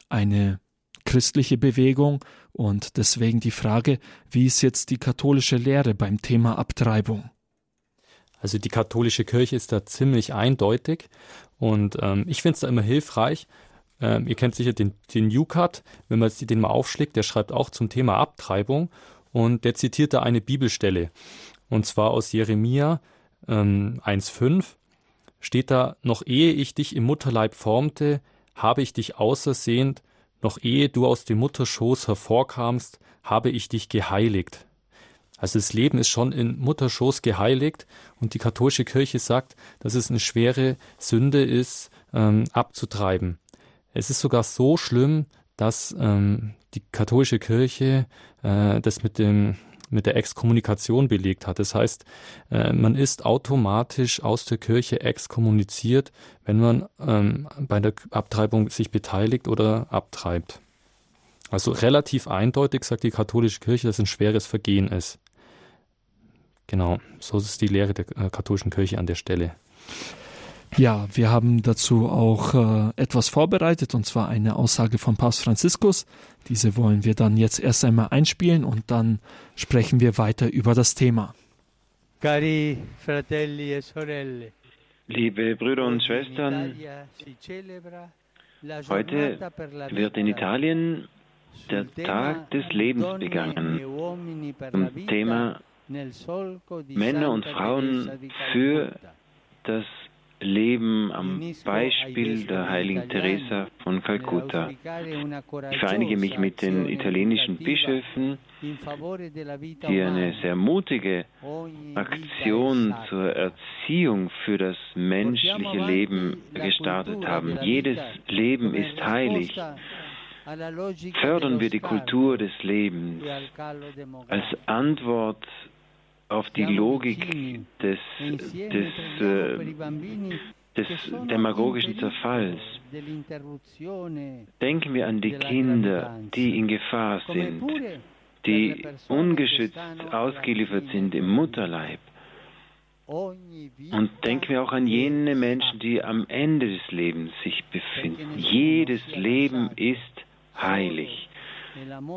eine christliche Bewegung und deswegen die Frage, wie ist jetzt die katholische Lehre beim Thema Abtreibung? Also die katholische Kirche ist da ziemlich eindeutig und ähm, ich finde es da immer hilfreich, ähm, ihr kennt sicher den, den UCAT, wenn man den mal aufschlägt, der schreibt auch zum Thema Abtreibung und der zitiert da eine Bibelstelle. Und zwar aus Jeremia ähm, 1,5 steht da, noch ehe ich dich im Mutterleib formte, habe ich dich ausersehnt, noch ehe du aus dem Mutterschoß hervorkamst, habe ich dich geheiligt. Also das Leben ist schon in Mutterschoß geheiligt und die katholische Kirche sagt, dass es eine schwere Sünde ist, ähm, abzutreiben. Es ist sogar so schlimm, dass ähm, die katholische Kirche äh, das mit dem mit der Exkommunikation belegt hat. Das heißt, äh, man ist automatisch aus der Kirche exkommuniziert, wenn man ähm, bei der Abtreibung sich beteiligt oder abtreibt. Also relativ eindeutig sagt die katholische Kirche, dass es ein schweres Vergehen ist. Genau, so ist die Lehre der äh, katholischen Kirche an der Stelle. Ja, wir haben dazu auch äh, etwas vorbereitet, und zwar eine Aussage von Papst Franziskus. Diese wollen wir dann jetzt erst einmal einspielen und dann sprechen wir weiter über das Thema. Cari fratelli e sorelle, Liebe Brüder und Schwestern, heute wird in Italien der Tag des Lebens begangen zum Thema Männer und Frauen für das Leben am Beispiel der heiligen Teresa von Kalkutta. Ich vereinige mich mit den italienischen Bischöfen, die eine sehr mutige Aktion zur Erziehung für das menschliche Leben gestartet haben. Jedes Leben ist heilig. Fördern wir die Kultur des Lebens als Antwort auf die Logik des, des, äh, des demagogischen Zerfalls. Denken wir an die Kinder, die in Gefahr sind, die ungeschützt ausgeliefert sind im Mutterleib. Und denken wir auch an jene Menschen, die am Ende des Lebens sich befinden. Jedes Leben ist heilig.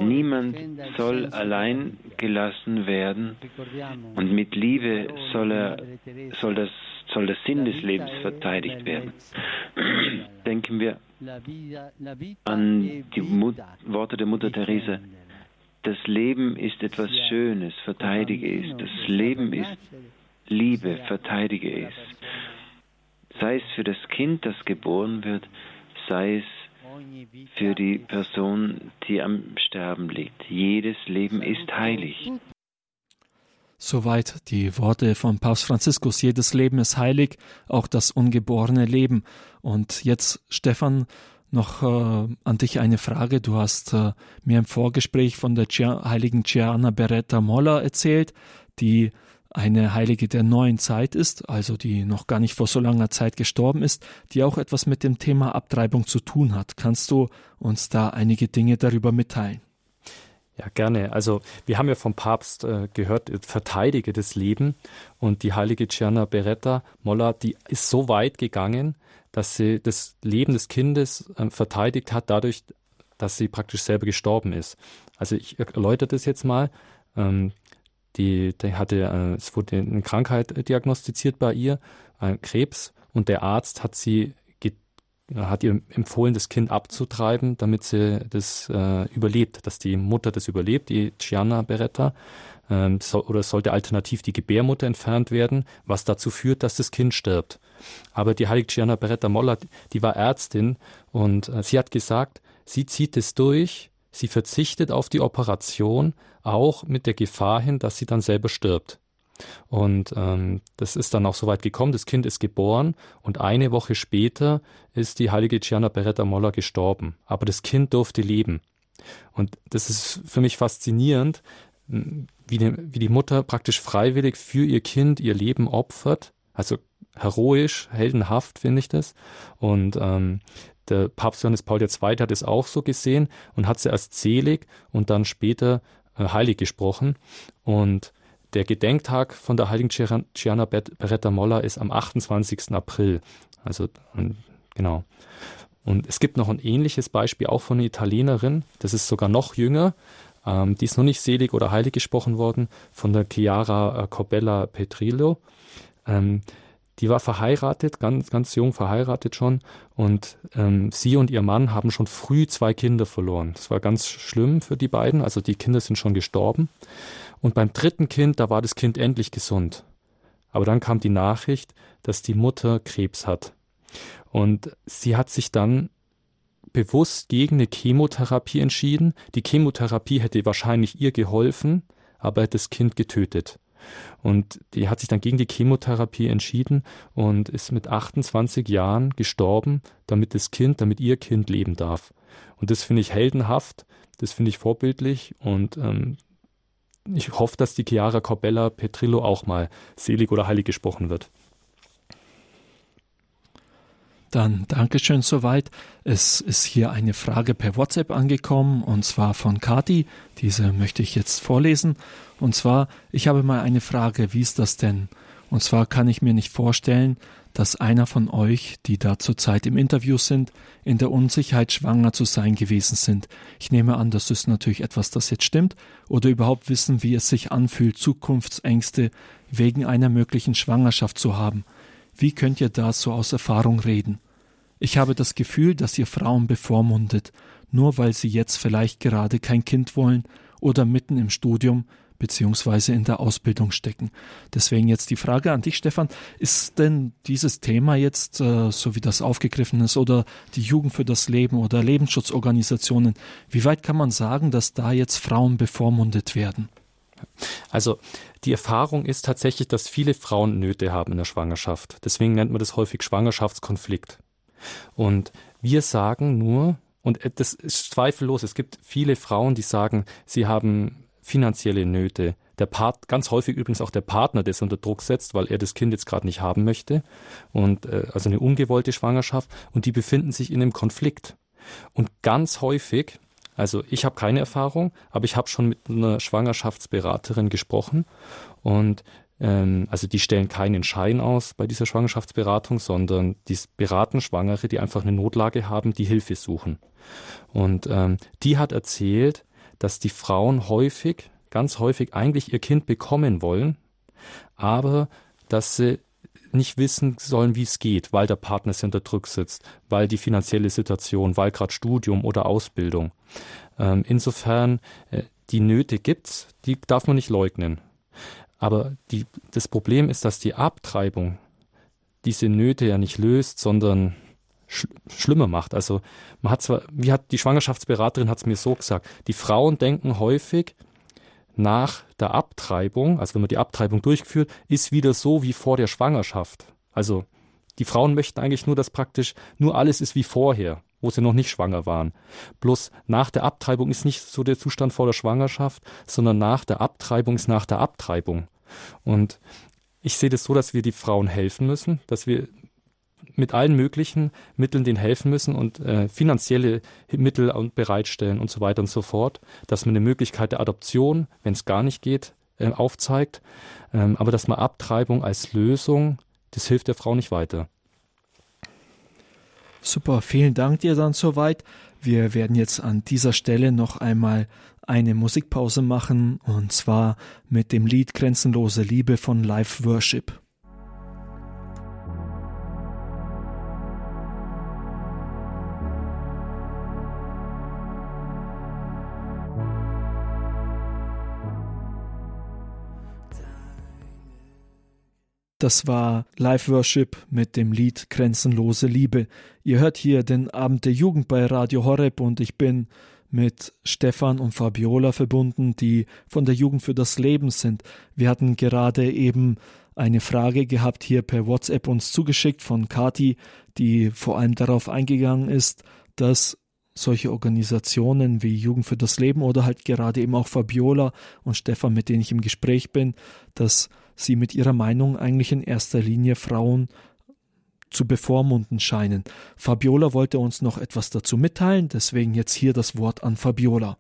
Niemand soll allein gelassen werden und mit Liebe soll, er, soll, das, soll der Sinn des Lebens verteidigt werden. Denken wir an die Mut Worte der Mutter Teresa. Das Leben ist etwas Schönes, verteidige es. Das Leben ist Liebe, verteidige es. Sei es für das Kind, das geboren wird, sei es für die Person, die am Sterben liegt. Jedes Leben ist heilig. Soweit die Worte von Papst Franziskus. Jedes Leben ist heilig, auch das ungeborene Leben. Und jetzt, Stefan, noch äh, an dich eine Frage. Du hast äh, mir im Vorgespräch von der Gia heiligen Gianna Beretta Molla erzählt, die eine Heilige der neuen Zeit ist, also die noch gar nicht vor so langer Zeit gestorben ist, die auch etwas mit dem Thema Abtreibung zu tun hat. Kannst du uns da einige Dinge darüber mitteilen? Ja, gerne. Also wir haben ja vom Papst äh, gehört, verteidige das Leben. Und die heilige Gianna Beretta Molla, die ist so weit gegangen, dass sie das Leben des Kindes äh, verteidigt hat, dadurch, dass sie praktisch selber gestorben ist. Also ich erläutere das jetzt mal. Ähm, die, die hatte, äh, es wurde eine Krankheit diagnostiziert bei ihr, äh, Krebs, und der Arzt hat sie hat ihr empfohlen, das Kind abzutreiben, damit sie das äh, überlebt, dass die Mutter das überlebt, die Gianna Beretta. Ähm, so, oder sollte alternativ die Gebärmutter entfernt werden, was dazu führt, dass das Kind stirbt. Aber die heilige Gianna Beretta Moller, die war Ärztin und äh, sie hat gesagt, sie zieht es durch, sie verzichtet auf die Operation, auch mit der Gefahr hin, dass sie dann selber stirbt. Und ähm, das ist dann auch so weit gekommen. Das Kind ist geboren und eine Woche später ist die heilige Gianna Beretta Molla gestorben. Aber das Kind durfte leben. Und das ist für mich faszinierend, wie die, wie die Mutter praktisch freiwillig für ihr Kind ihr Leben opfert. Also heroisch, heldenhaft finde ich das. Und ähm, der Papst Johannes Paul II. hat es auch so gesehen und hat sie erst selig und dann später äh, heilig gesprochen. Und der Gedenktag von der heiligen Gianna Beretta Molla ist am 28. April. Also, genau. Und es gibt noch ein ähnliches Beispiel auch von einer Italienerin, das ist sogar noch jünger, ähm, die ist noch nicht selig oder heilig gesprochen worden, von der Chiara äh, Corbella Petrillo. Ähm, die war verheiratet, ganz, ganz jung verheiratet schon. Und ähm, sie und ihr Mann haben schon früh zwei Kinder verloren. Das war ganz schlimm für die beiden. Also die Kinder sind schon gestorben. Und beim dritten Kind, da war das Kind endlich gesund. Aber dann kam die Nachricht, dass die Mutter Krebs hat. Und sie hat sich dann bewusst gegen eine Chemotherapie entschieden. Die Chemotherapie hätte wahrscheinlich ihr geholfen, aber das Kind getötet. Und die hat sich dann gegen die Chemotherapie entschieden und ist mit 28 Jahren gestorben, damit das Kind, damit ihr Kind leben darf. Und das finde ich heldenhaft, das finde ich vorbildlich und ähm, ich hoffe, dass die Chiara Corbella Petrillo auch mal selig oder heilig gesprochen wird. Dann Dankeschön soweit. Es ist hier eine Frage per WhatsApp angekommen und zwar von Kati. Diese möchte ich jetzt vorlesen. Und zwar, ich habe mal eine Frage, wie ist das denn? Und zwar kann ich mir nicht vorstellen, dass einer von euch, die da zurzeit im Interview sind, in der Unsicherheit schwanger zu sein gewesen sind. Ich nehme an, das ist natürlich etwas, das jetzt stimmt, oder überhaupt wissen, wie es sich anfühlt, Zukunftsängste wegen einer möglichen Schwangerschaft zu haben. Wie könnt ihr da so aus Erfahrung reden? Ich habe das Gefühl, dass ihr Frauen bevormundet, nur weil sie jetzt vielleicht gerade kein Kind wollen oder mitten im Studium beziehungsweise in der Ausbildung stecken. Deswegen jetzt die Frage an dich, Stefan, ist denn dieses Thema jetzt, äh, so wie das aufgegriffen ist, oder die Jugend für das Leben oder Lebensschutzorganisationen, wie weit kann man sagen, dass da jetzt Frauen bevormundet werden? Also die Erfahrung ist tatsächlich, dass viele Frauen Nöte haben in der Schwangerschaft. Deswegen nennt man das häufig Schwangerschaftskonflikt. Und wir sagen nur, und das ist zweifellos, es gibt viele Frauen, die sagen, sie haben finanzielle Nöte. Der Part, ganz häufig übrigens auch der Partner, der es unter Druck setzt, weil er das Kind jetzt gerade nicht haben möchte. Und äh, also eine ungewollte Schwangerschaft. Und die befinden sich in einem Konflikt. Und ganz häufig, also ich habe keine Erfahrung, aber ich habe schon mit einer Schwangerschaftsberaterin gesprochen. Und ähm, also die stellen keinen Schein aus bei dieser Schwangerschaftsberatung, sondern die beraten Schwangere, die einfach eine Notlage haben, die Hilfe suchen. Und ähm, die hat erzählt, dass die Frauen häufig, ganz häufig eigentlich ihr Kind bekommen wollen, aber dass sie nicht wissen sollen, wie es geht, weil der Partner sie unter Druck sitzt, weil die finanzielle Situation, weil gerade Studium oder Ausbildung. Ähm, insofern, äh, die Nöte gibt's, die darf man nicht leugnen. Aber die, das Problem ist, dass die Abtreibung diese Nöte ja nicht löst, sondern sch schlimmer macht. Also man hat zwar, wie hat die Schwangerschaftsberaterin hat es mir so gesagt, die Frauen denken häufig nach der Abtreibung, also wenn man die Abtreibung durchführt, ist wieder so wie vor der Schwangerschaft. Also die Frauen möchten eigentlich nur, dass praktisch nur alles ist wie vorher, wo sie noch nicht schwanger waren. Bloß nach der Abtreibung ist nicht so der Zustand vor der Schwangerschaft, sondern nach der Abtreibung ist nach der Abtreibung. Und ich sehe das so, dass wir die Frauen helfen müssen, dass wir mit allen möglichen Mitteln denen helfen müssen und äh, finanzielle Mittel bereitstellen und so weiter und so fort, dass man eine Möglichkeit der Adoption, wenn es gar nicht geht, äh, aufzeigt, ähm, aber dass man Abtreibung als Lösung, das hilft der Frau nicht weiter. Super, vielen Dank dir dann soweit. Wir werden jetzt an dieser Stelle noch einmal eine Musikpause machen und zwar mit dem Lied Grenzenlose Liebe von Live Worship. Das war Live Worship mit dem Lied Grenzenlose Liebe. Ihr hört hier den Abend der Jugend bei Radio Horeb und ich bin mit Stefan und Fabiola verbunden, die von der Jugend für das Leben sind. Wir hatten gerade eben eine Frage gehabt hier per WhatsApp uns zugeschickt von Kati, die vor allem darauf eingegangen ist, dass solche Organisationen wie Jugend für das Leben oder halt gerade eben auch Fabiola und Stefan, mit denen ich im Gespräch bin, dass sie mit ihrer Meinung eigentlich in erster Linie Frauen zu bevormunden scheinen. Fabiola wollte uns noch etwas dazu mitteilen, deswegen jetzt hier das Wort an Fabiola.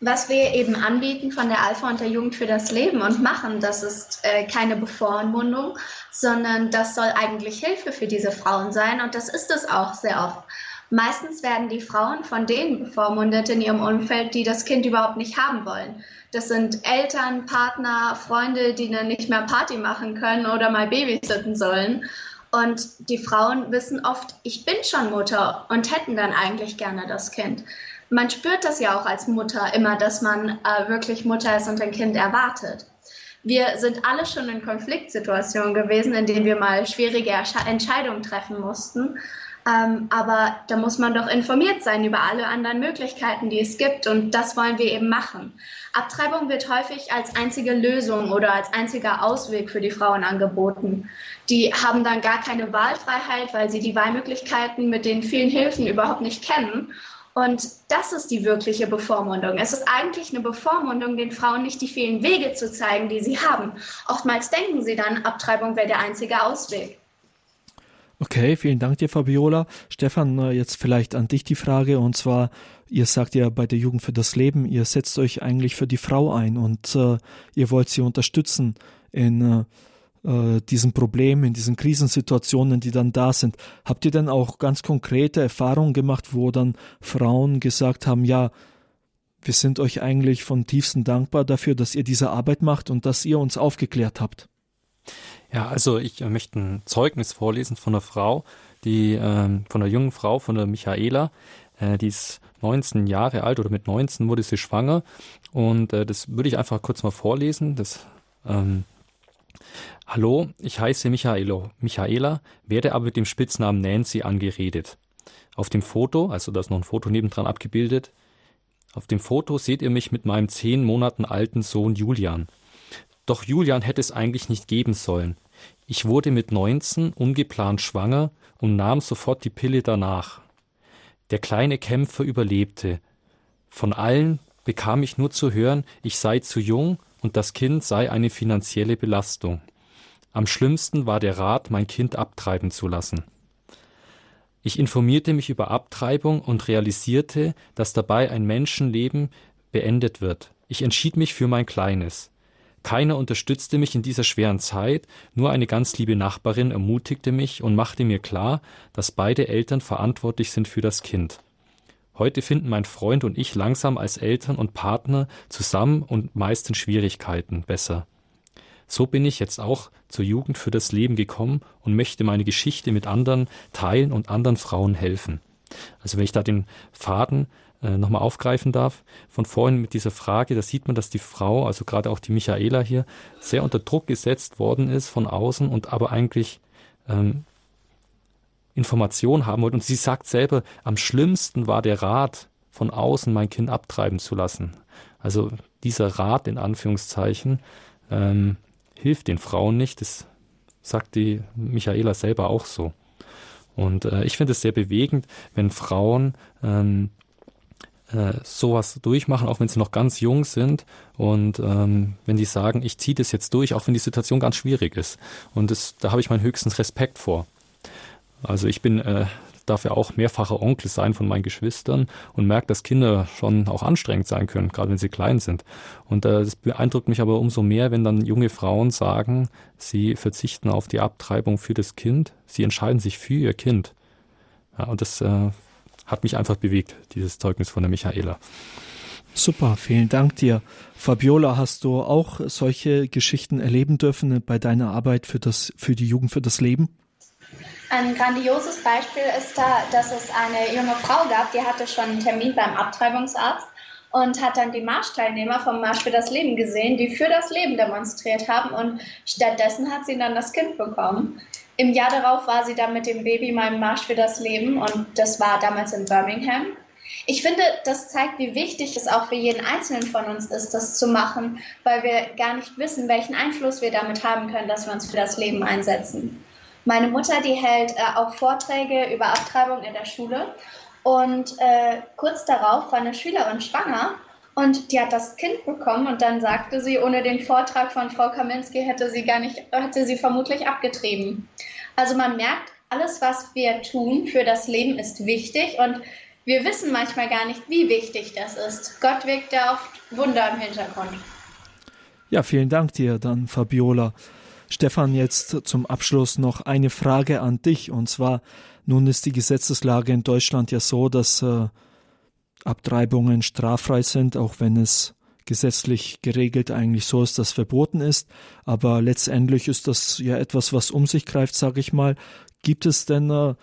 Was wir eben anbieten von der Alpha und der Jugend für das Leben und machen, das ist äh, keine Bevormundung, sondern das soll eigentlich Hilfe für diese Frauen sein und das ist es auch sehr oft. Meistens werden die Frauen von denen bevormundet in ihrem Umfeld, die das Kind überhaupt nicht haben wollen. Das sind Eltern, Partner, Freunde, die dann nicht mehr Party machen können oder mal babysitten sollen. Und die Frauen wissen oft, ich bin schon Mutter und hätten dann eigentlich gerne das Kind. Man spürt das ja auch als Mutter immer, dass man äh, wirklich Mutter ist und ein Kind erwartet. Wir sind alle schon in Konfliktsituationen gewesen, in denen wir mal schwierige Entscheidungen treffen mussten. Ähm, aber da muss man doch informiert sein über alle anderen Möglichkeiten, die es gibt. Und das wollen wir eben machen. Abtreibung wird häufig als einzige Lösung oder als einziger Ausweg für die Frauen angeboten. Die haben dann gar keine Wahlfreiheit, weil sie die Wahlmöglichkeiten mit den vielen Hilfen überhaupt nicht kennen. Und das ist die wirkliche Bevormundung. Es ist eigentlich eine Bevormundung, den Frauen nicht die vielen Wege zu zeigen, die sie haben. Oftmals denken sie dann, Abtreibung wäre der einzige Ausweg. Okay, vielen Dank dir, Fabiola. Stefan, äh, jetzt vielleicht an dich die Frage, und zwar, ihr sagt ja bei der Jugend für das Leben, ihr setzt euch eigentlich für die Frau ein und äh, ihr wollt sie unterstützen in äh, äh, diesem Problem, in diesen Krisensituationen, die dann da sind. Habt ihr denn auch ganz konkrete Erfahrungen gemacht, wo dann Frauen gesagt haben, ja, wir sind euch eigentlich von tiefstem dankbar dafür, dass ihr diese Arbeit macht und dass ihr uns aufgeklärt habt? Ja, also ich äh, möchte ein Zeugnis vorlesen von einer Frau, die ähm, von einer jungen Frau, von der Michaela, äh, die ist 19 Jahre alt oder mit 19 wurde sie schwanger und äh, das würde ich einfach kurz mal vorlesen. Das ähm, Hallo, ich heiße Michaelo, Michaela, werde aber mit dem Spitznamen Nancy angeredet. Auf dem Foto, also da ist noch ein Foto nebendran abgebildet, auf dem Foto seht ihr mich mit meinem zehn Monaten alten Sohn Julian. Doch Julian hätte es eigentlich nicht geben sollen. Ich wurde mit 19 ungeplant schwanger und nahm sofort die Pille danach. Der kleine Kämpfer überlebte. Von allen bekam ich nur zu hören, ich sei zu jung und das Kind sei eine finanzielle Belastung. Am schlimmsten war der Rat, mein Kind abtreiben zu lassen. Ich informierte mich über Abtreibung und realisierte, dass dabei ein Menschenleben beendet wird. Ich entschied mich für mein Kleines. Keiner unterstützte mich in dieser schweren Zeit, nur eine ganz liebe Nachbarin ermutigte mich und machte mir klar, dass beide Eltern verantwortlich sind für das Kind. Heute finden mein Freund und ich langsam als Eltern und Partner zusammen und meisten Schwierigkeiten besser. So bin ich jetzt auch zur Jugend für das Leben gekommen und möchte meine Geschichte mit anderen teilen und anderen Frauen helfen. Also wenn ich da den Faden äh, nochmal aufgreifen darf, von vorhin mit dieser Frage, da sieht man, dass die Frau, also gerade auch die Michaela hier, sehr unter Druck gesetzt worden ist von außen und aber eigentlich ähm, Information haben wollte. Und sie sagt selber, am schlimmsten war der Rat, von außen mein Kind abtreiben zu lassen. Also dieser Rat in Anführungszeichen ähm, hilft den Frauen nicht. Das sagt die Michaela selber auch so. Und äh, ich finde es sehr bewegend, wenn Frauen ähm, äh, sowas durchmachen, auch wenn sie noch ganz jung sind und ähm, wenn die sagen, ich ziehe das jetzt durch, auch wenn die Situation ganz schwierig ist. Und das, da habe ich meinen höchsten Respekt vor. Also ich bin äh, darf ja auch mehrfacher Onkel sein von meinen Geschwistern und merke, dass Kinder schon auch anstrengend sein können, gerade wenn sie klein sind. Und äh, das beeindruckt mich aber umso mehr, wenn dann junge Frauen sagen, sie verzichten auf die Abtreibung für das Kind, sie entscheiden sich für ihr Kind. Ja, und das äh, hat mich einfach bewegt, dieses Zeugnis von der Michaela. Super, vielen Dank dir. Fabiola, hast du auch solche Geschichten erleben dürfen bei deiner Arbeit für das, für die Jugend für das Leben? Ein grandioses Beispiel ist da, dass es eine junge Frau gab, die hatte schon einen Termin beim Abtreibungsarzt und hat dann die Marschteilnehmer vom Marsch für das Leben gesehen, die für das Leben demonstriert haben und stattdessen hat sie dann das Kind bekommen. Im Jahr darauf war sie dann mit dem Baby im Marsch für das Leben und das war damals in Birmingham. Ich finde, das zeigt, wie wichtig es auch für jeden Einzelnen von uns ist, das zu machen, weil wir gar nicht wissen, welchen Einfluss wir damit haben können, dass wir uns für das Leben einsetzen. Meine Mutter, die hält äh, auch Vorträge über Abtreibung in der Schule. Und äh, kurz darauf war eine Schülerin schwanger und die hat das Kind bekommen und dann sagte sie, ohne den Vortrag von Frau Kaminski hätte sie gar nicht, hätte sie vermutlich abgetrieben. Also man merkt, alles, was wir tun für das Leben, ist wichtig und wir wissen manchmal gar nicht, wie wichtig das ist. Gott wirkt ja oft Wunder im Hintergrund. Ja, vielen Dank dir dann, Fabiola. Stefan, jetzt zum Abschluss noch eine Frage an dich. Und zwar, nun ist die Gesetzeslage in Deutschland ja so, dass äh, Abtreibungen straffrei sind, auch wenn es gesetzlich geregelt eigentlich so ist, dass verboten ist. Aber letztendlich ist das ja etwas, was um sich greift, sage ich mal. Gibt es denn äh,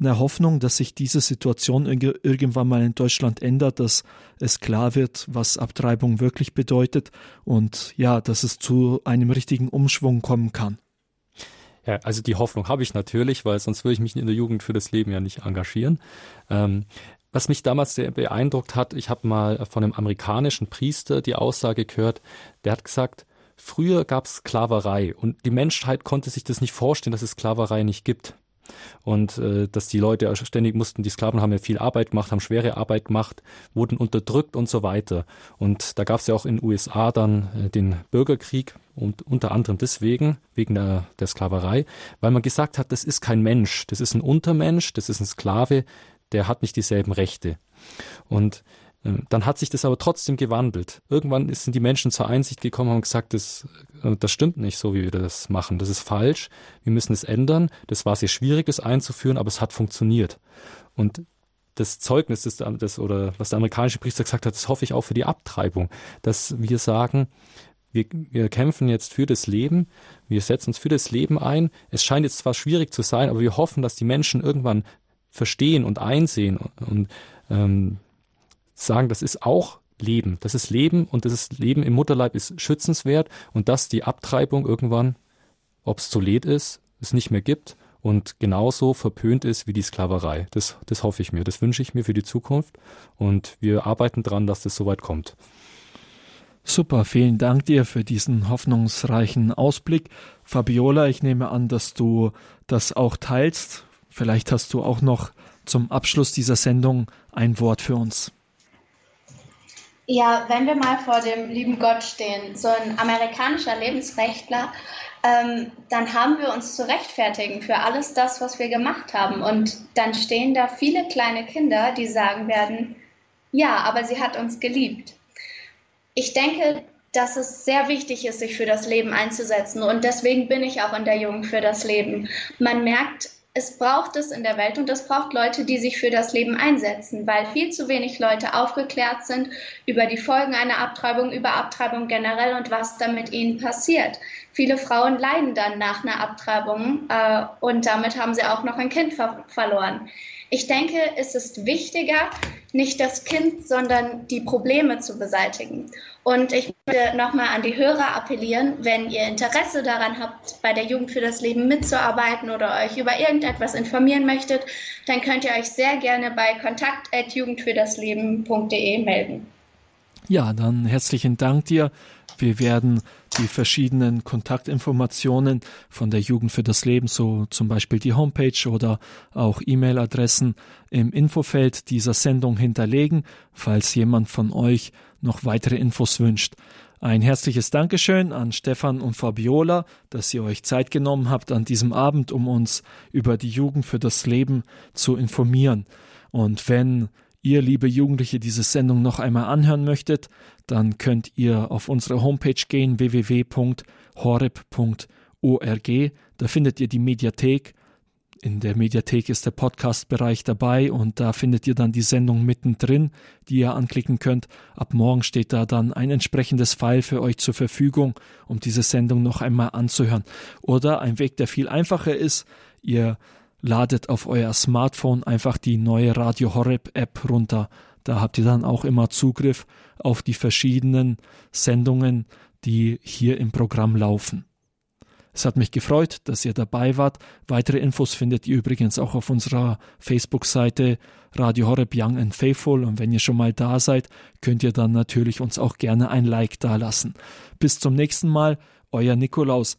eine Hoffnung, dass sich diese Situation irgendwann mal in Deutschland ändert, dass es klar wird, was Abtreibung wirklich bedeutet und ja, dass es zu einem richtigen Umschwung kommen kann. Ja, also die Hoffnung habe ich natürlich, weil sonst würde ich mich in der Jugend für das Leben ja nicht engagieren. Ähm, was mich damals sehr beeindruckt hat, ich habe mal von einem amerikanischen Priester die Aussage gehört, der hat gesagt, früher gab es Sklaverei und die Menschheit konnte sich das nicht vorstellen, dass es Sklaverei nicht gibt und äh, dass die Leute ständig mussten, die Sklaven haben ja viel Arbeit gemacht, haben schwere Arbeit gemacht, wurden unterdrückt und so weiter. Und da gab es ja auch in den USA dann äh, den Bürgerkrieg und unter anderem deswegen, wegen der, der Sklaverei, weil man gesagt hat, das ist kein Mensch, das ist ein Untermensch, das ist ein Sklave, der hat nicht dieselben Rechte. Und ähm, dann hat sich das aber trotzdem gewandelt. Irgendwann sind die Menschen zur Einsicht gekommen und haben gesagt, das, äh, das stimmt nicht so, wie wir das machen. Das ist falsch. Wir müssen es ändern. Das war sehr schwierig, das einzuführen, aber es hat funktioniert. Und das Zeugnis, das, das oder was der amerikanische Priester gesagt hat, das hoffe ich auch für die Abtreibung, dass wir sagen, wir, wir kämpfen jetzt für das Leben, wir setzen uns für das Leben ein. Es scheint jetzt zwar schwierig zu sein, aber wir hoffen, dass die Menschen irgendwann verstehen und einsehen und, ähm, sagen, das ist auch Leben. Das ist Leben und das ist Leben im Mutterleib ist schützenswert und dass die Abtreibung irgendwann obsolet ist, es nicht mehr gibt und genauso verpönt ist wie die Sklaverei. Das, das hoffe ich mir, das wünsche ich mir für die Zukunft und wir arbeiten dran, dass das soweit kommt. Super, vielen Dank dir für diesen hoffnungsreichen Ausblick. Fabiola, ich nehme an, dass du das auch teilst. Vielleicht hast du auch noch zum Abschluss dieser Sendung ein Wort für uns. Ja, wenn wir mal vor dem lieben Gott stehen, so ein amerikanischer Lebensrechtler, ähm, dann haben wir uns zu rechtfertigen für alles das, was wir gemacht haben. Und dann stehen da viele kleine Kinder, die sagen werden, ja, aber sie hat uns geliebt. Ich denke, dass es sehr wichtig ist, sich für das Leben einzusetzen. Und deswegen bin ich auch in der Jugend für das Leben. Man merkt, es braucht es in der Welt und es braucht Leute, die sich für das Leben einsetzen, weil viel zu wenig Leute aufgeklärt sind über die Folgen einer Abtreibung, über Abtreibung generell und was da mit ihnen passiert. Viele Frauen leiden dann nach einer Abtreibung äh, und damit haben sie auch noch ein Kind ver verloren. Ich denke, es ist wichtiger, nicht das Kind, sondern die Probleme zu beseitigen. Und ich möchte nochmal an die Hörer appellieren, wenn ihr Interesse daran habt, bei der Jugend für das Leben mitzuarbeiten oder euch über irgendetwas informieren möchtet, dann könnt ihr euch sehr gerne bei kontakt.jugendfürdasleben.de melden. Ja, dann herzlichen Dank dir. Wir werden die verschiedenen Kontaktinformationen von der Jugend für das Leben, so zum Beispiel die Homepage oder auch E-Mail-Adressen im Infofeld dieser Sendung hinterlegen, falls jemand von euch noch weitere Infos wünscht. Ein herzliches Dankeschön an Stefan und Fabiola, dass ihr euch Zeit genommen habt an diesem Abend, um uns über die Jugend für das Leben zu informieren. Und wenn ihr, liebe Jugendliche, diese Sendung noch einmal anhören möchtet, dann könnt ihr auf unsere Homepage gehen www.horeb.org. Da findet ihr die Mediathek in der Mediathek ist der Podcast-Bereich dabei und da findet ihr dann die Sendung mittendrin, die ihr anklicken könnt. Ab morgen steht da dann ein entsprechendes File für euch zur Verfügung, um diese Sendung noch einmal anzuhören. Oder ein Weg, der viel einfacher ist, ihr ladet auf euer Smartphone einfach die neue Radio Horeb App runter. Da habt ihr dann auch immer Zugriff auf die verschiedenen Sendungen, die hier im Programm laufen. Es hat mich gefreut, dass ihr dabei wart. Weitere Infos findet ihr übrigens auch auf unserer Facebook-Seite Radio Horeb Young and Faithful. Und wenn ihr schon mal da seid, könnt ihr dann natürlich uns auch gerne ein Like dalassen. Bis zum nächsten Mal, euer Nikolaus.